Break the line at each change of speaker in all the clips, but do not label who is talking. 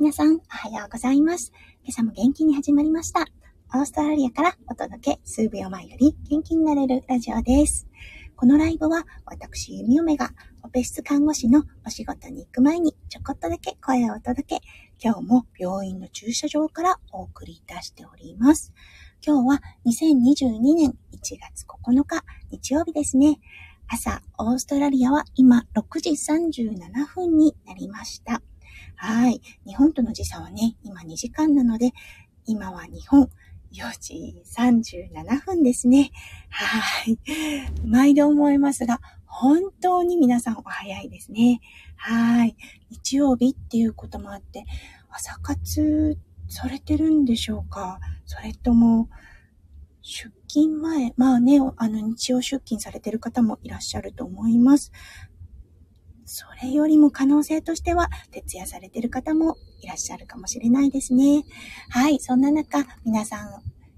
皆さん、おはようございます。今朝も元気に始まりました。オーストラリアからお届け、数秒前より元気になれるラジオです。このライブは、私、ゆみおめが、オペ室看護師のお仕事に行く前に、ちょこっとだけ声をお届け、今日も病院の駐車場からお送りいたしております。今日は2022年1月9日、日曜日ですね。朝、オーストラリアは今6時37分になりました。はい。日本との時差はね、今2時間なので、今は日本4時37分ですね。はい。毎度思いますが、本当に皆さんお早いですね。はい。日曜日っていうこともあって、朝活されてるんでしょうか？それとも、出勤前、まあね、あの日曜出勤されてる方もいらっしゃると思います。それよりも可能性としては、徹夜されてる方もいらっしゃるかもしれないですね。はい、そんな中、皆さん、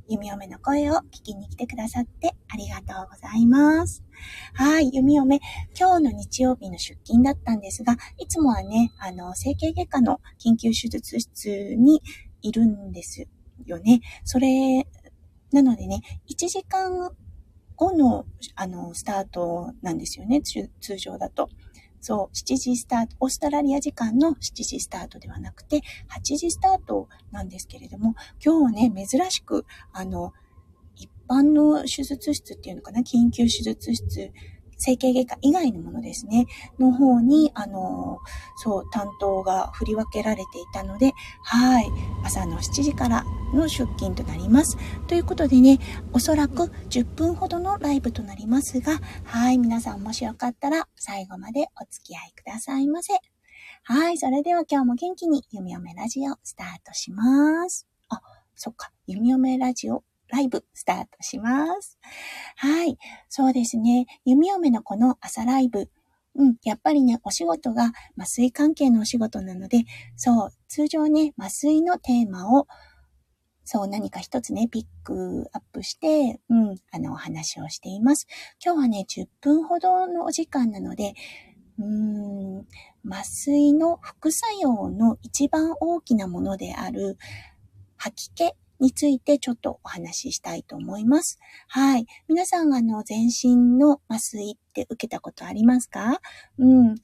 弓嫁の声を聞きに来てくださってありがとうございます。はい、弓嫁、今日の日曜日の出勤だったんですが、いつもはね、あの、整形外科の緊急手術室にいるんですよね。それ、なのでね、1時間後の、あの、スタートなんですよね、通常だと。そう、7時スタート、オーストラリア時間の7時スタートではなくて、8時スタートなんですけれども、今日はね、珍しく、あの、一般の手術室っていうのかな、緊急手術室整形外科以外のものですね、の方に、あの、そう、担当が振り分けられていたので、はい、朝の7時からの出勤となります。ということでね、おそらく10分ほどのライブとなりますが、はい、皆さんもしよかったら最後までお付き合いくださいませ。はい、それでは今日も元気に弓嫁ラジオスタートします。あ、そっか、弓嫁ラジオライブスタートします。はい。そうですね。弓嫁のこの朝ライブ。うん。やっぱりね、お仕事が麻酔関係のお仕事なので、そう、通常ね、麻酔のテーマを、そう、何か一つね、ピックアップして、うん、あの、お話をしています。今日はね、10分ほどのお時間なので、うーん、麻酔の副作用の一番大きなものである、吐き気についてちょっとお話ししたいと思います。はい。皆さん、あの、全身の麻酔って受けたことありますか？うん。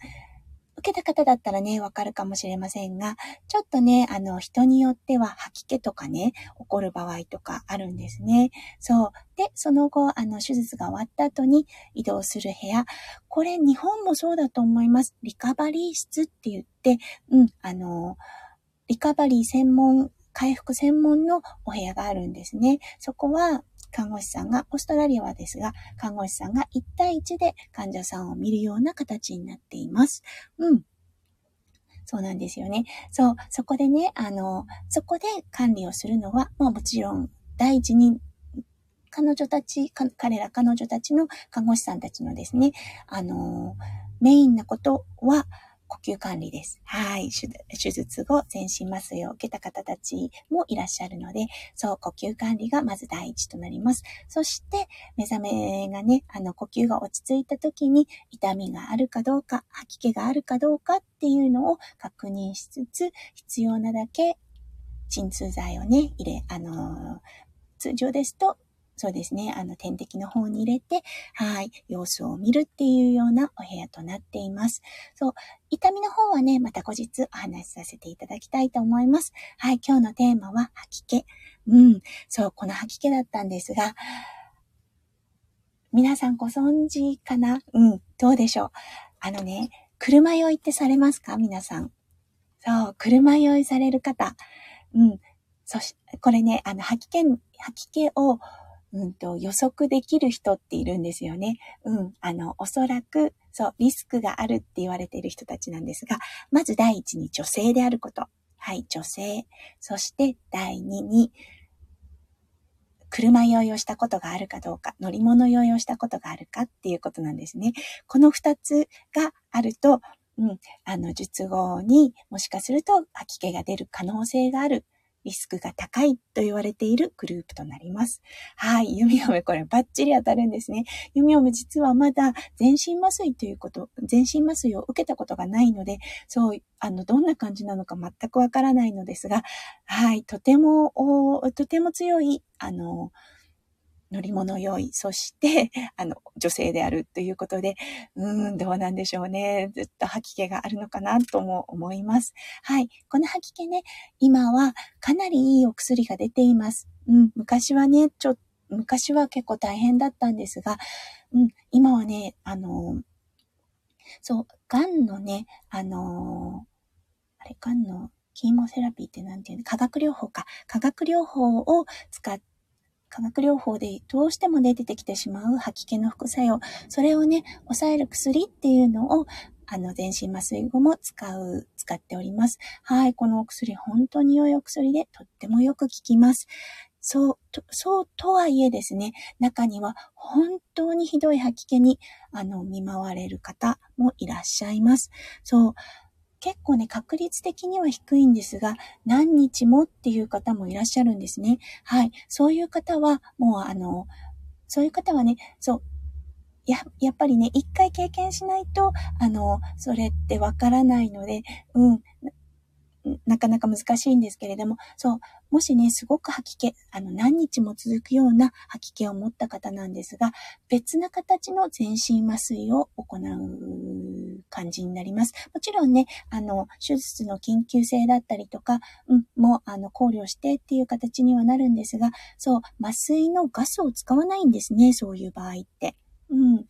受けた方だったらね、わかるかもしれませんが、ちょっとね、あの、人によっては吐き気とかね、起こる場合とかあるんですね。そう。で、その後、あの、手術が終わった後に移動する部屋。これ、日本もそうだと思います。リカバリー室って言って、うん、あの、リカバリー専門回復専門のお部屋があるんですね。そこは看護師さんが、オーストラリアはですが、看護師さんが1対1で患者さんを見るような形になっています。うん。そうなんですよね。そう、そこでね、あの、そこで管理をするのは、まあもちろん、第一に、彼女たち、彼ら彼女たちの看護師さんたちのですね、あの、メインなことは、呼吸管理です。はい。手術後、全身麻酔を受けた方たちもいらっしゃるので、そう、呼吸管理がまず第一となります。そして、目覚めがね、あの、呼吸が落ち着いた時に、痛みがあるかどうか、吐き気があるかどうかっていうのを確認しつつ、必要なだけ、鎮痛剤をね、入れ、あの通常ですと、そうですね、あの、点滴の方に入れて、はい、様子を見るっていうようなお部屋となっています。そう、痛みの方はね、また後日お話しさせていただきたいと思います。はい、今日のテーマは吐き気。うん、そう、この吐き気だったんですが、皆さんご存知かな？うん、どうでしょう？あのね、車酔いってされますか？皆さん。そう、車酔いされる方。うん。そし、これね、あの、吐き気、吐き気をうんと、予測できる人っているんですよね。うん。あの、おそらく、そう、リスクがあるって言われている人たちなんですが、まず第一に女性であること。はい、女性。そして第二に、車酔いをしたことがあるかどうか、乗り物酔いをしたことがあるかっていうことなんですね。この二つがあると、うん、あの、術後にもしかすると吐き気が出る可能性があるリスクが高いと言われているグループとなります。はい。弓嫁これバッチリ当たるんですね。弓嫁実はまだ全身麻酔ということ、全身麻酔を受けたことがないので、そう、あの、どんな感じなのか全くわからないのですが、はい。とても、とても強い、あの、乗り物用意、そして、あの、女性であるということで、うーん、どうなんでしょうね。ずっと吐き気があるのかなとも思います。はい。この吐き気ね、今はかなりいいお薬が出ています。うん、昔はね、ちょ、昔は結構大変だったんですが、うん、今はね、あの、そう、癌のね、あの、あれ、癌のキーモセラピーって何て言うの化学療法か。化学療法を使っ化学療法でどうしても、出てきてしまう吐き気の副作用。それをね、抑える薬っていうのを、あの、全身麻酔後も使う、使っております。はい、このお薬、本当に良いお薬で、とってもよく効きます。そう、と、そうとはいえですね、中には本当にひどい吐き気に、あの、見舞われる方もいらっしゃいます。そう、結構ね、確率的には低いんですが、何日もっていう方もいらっしゃるんですね。はい。そういう方は、もうあの、そういう方はね、そう、や、やっぱりね、一回経験しないと、あの、それってわからないので、うん、なかなか難しいんですけれども、そう、もしね、すごく吐き気、あの、何日も続くような吐き気を持った方なんですが、別な形の全身麻酔を行う感じになります。もちろんね、あの、手術の緊急性だったりとか、うん、も、あの、考慮してっていう形にはなるんですが、そう、麻酔のガスを使わないんですね、そういう場合って。うん。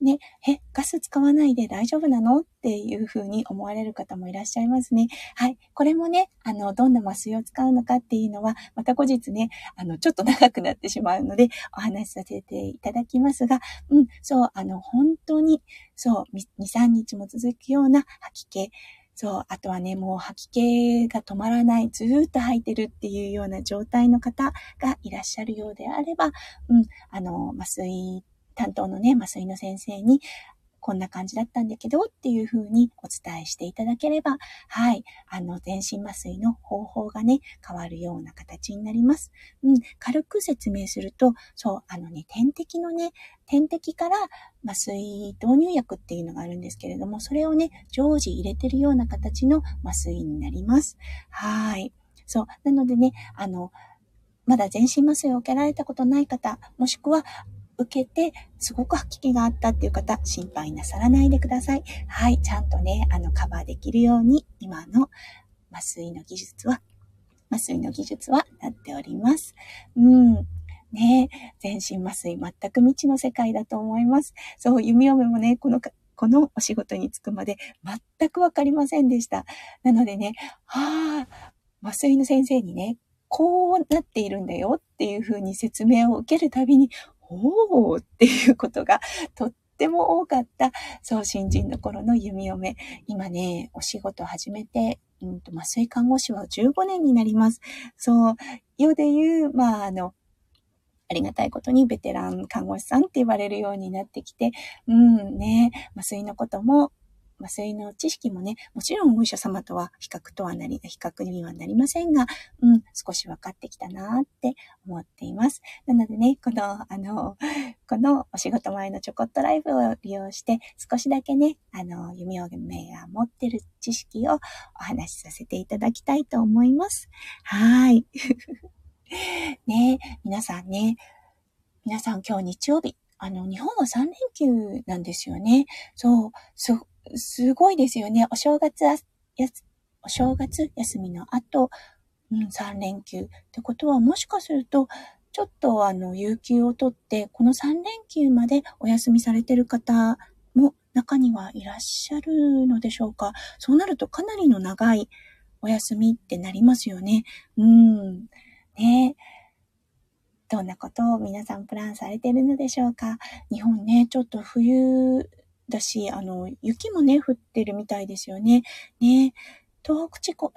ね、え、ガス使わないで大丈夫なの？っていうふうに思われる方もいらっしゃいますね。はい。これもね、あの、どんな麻酔を使うのかっていうのは、また後日ね、あの、ちょっと長くなってしまうので、お話しさせていただきますが、うん、そう、あの、本当に、そう、2、3日も続くような吐き気、そう、あとはね、もう吐き気が止まらない、ずーっと吐いてるっていうような状態の方がいらっしゃるようであれば、うん、あの、麻酔担当のね、麻酔の先生に、こんな感じだったんだけどっていう風にお伝えしていただければ、はい、あの、全身麻酔の方法がね、変わるような形になります。うん、軽く説明すると、そう、あのね、点滴のね、点滴から麻酔導入薬っていうのがあるんですけれども、それをね、常時入れてるような形の麻酔になります。はい。そう。なのでね、あの、まだ全身麻酔を受けられたことない方、もしくは、受けて、すごく吐き気があったっていう方、心配なさらないでください。はい、ちゃんとね、あの、カバーできるように、今の麻酔の技術は、麻酔の技術はなっております。うん。ね全身麻酔、全く未知の世界だと思います。そう、弓嫁もね、この、このお仕事に就くまで全くわかりませんでした。なのでね、はあ、麻酔の先生にね、こうなっているんだよっていう風に説明を受けるたびに、おーっていうことがとっても多かった、そう、新人の頃の弓嫁。今ね、お仕事始めて、うんと、麻酔看護師は15年になります。そう、世で言う、まあ、あの、ありがたいことにベテラン看護師さんって言われるようになってきて、うんね、麻酔のことも麻酔の知識もね、もちろんお医者様とは比較とはなり、比較にはなりませんが、うん、少し分かってきたなって思っています。なのでね、この、あの、このお仕事前のちょこっとライブを利用して、少しだけね、あの、弓嫁が持ってる知識をお話しさせていただきたいと思います。はい。ね皆さんね、皆さん今日日曜日、あの、日本は3連休なんですよね。そう、す、すごいですよね。お正月や、お正月休みの後、うん、3連休ってことは、もしかすると、ちょっとあの、有給を取って、この3連休までお休みされてる方も中にはいらっしゃるのでしょうか。そうなるとかなりの長いお休みってなりますよね。うん。ねどんなことを皆さんプランされてるのでしょうか。日本ね、ちょっと冬だし、あの、雪もね、降ってるみたいですよね。ね、東北地方、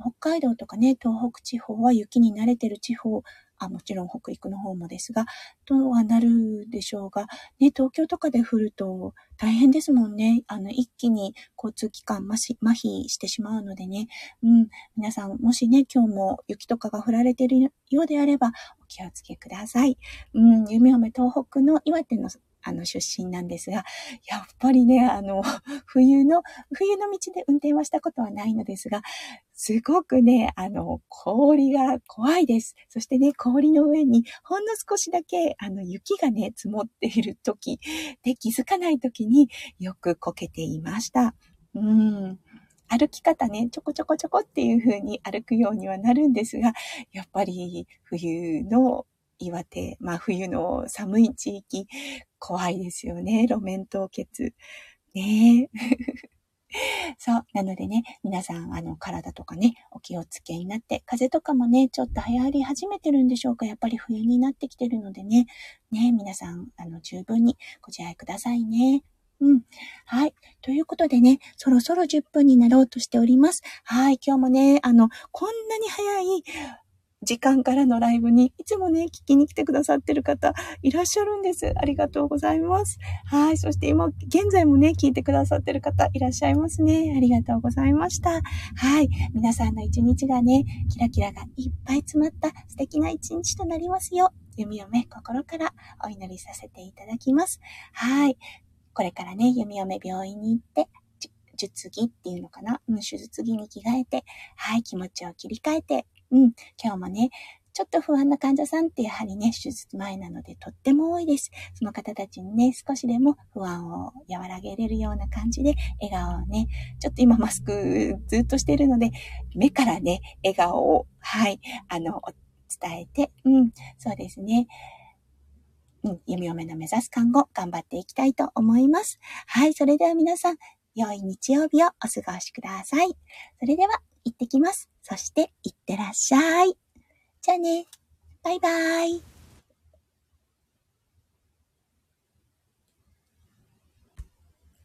北海道とかね、東北地方は雪に慣れてる地方、あ、もちろん北陸の方もですが、とはなるでしょうが、ね、東京とかで降ると大変ですもんね。あの、一気に交通機関麻痺してしまうのでね。うん、皆さん、もしね、今日も雪とかが降られてるようであれば、お気をつけください。うん、夢嫁東北の岩手のあの、出身なんですが、やっぱりね、あの、冬の、冬の道で運転はしたことはないのですが、すごくね、あの、氷が怖いです。そしてね、氷の上にほんの少しだけ、あの、雪がね、積もっている時で気づかない時によくこけていました。うん。歩き方ね、ちょこちょこちょこっていう風に歩くようにはなるんですが、やっぱり冬の岩手、まあ冬の寒い地域、怖いですよね。路面凍結。ね そう。なのでね、皆さん、あの、体とかね、お気をつけになって、風邪とかもね、ちょっと流行り始めてるんでしょうかやっぱり冬になってきてるのでね、ね、皆さん、あの、十分にご自愛くださいね。うん。はい。ということでね、そろそろ10分になろうとしております。はい。今日もね、あの、こんなに早い時間からのライブにいつもね、聞きに来てくださってる方いらっしゃるんです。ありがとうございます。はい。そして今、現在もね、聞いてくださってる方いらっしゃいますね。ありがとうございました。はい。皆さんの一日がね、キラキラがいっぱい詰まった素敵な一日となりますよ。弓嫁心からお祈りさせていただきます。はい。これからね、弓嫁病院に行って、術着っていうのかな？うん、手術着に着替えて、はい、気持ちを切り替えて、うん、今日もね、ちょっと不安な患者さんってやはりね、手術前なのでとっても多いです。その方たちにね、少しでも不安を和らげれるような感じで、笑顔をね、ちょっと今マスクずっとしてるので、目からね、笑顔を、はい、あの、伝えて、うん、そうですね。うん、弓嫁の目指す看護、頑張っていきたいと思います。はい、それでは皆さん、良い日曜日をお過ごしください。それでは、行ってきます。そして、いってらっしゃい。じゃあね。バイバイ。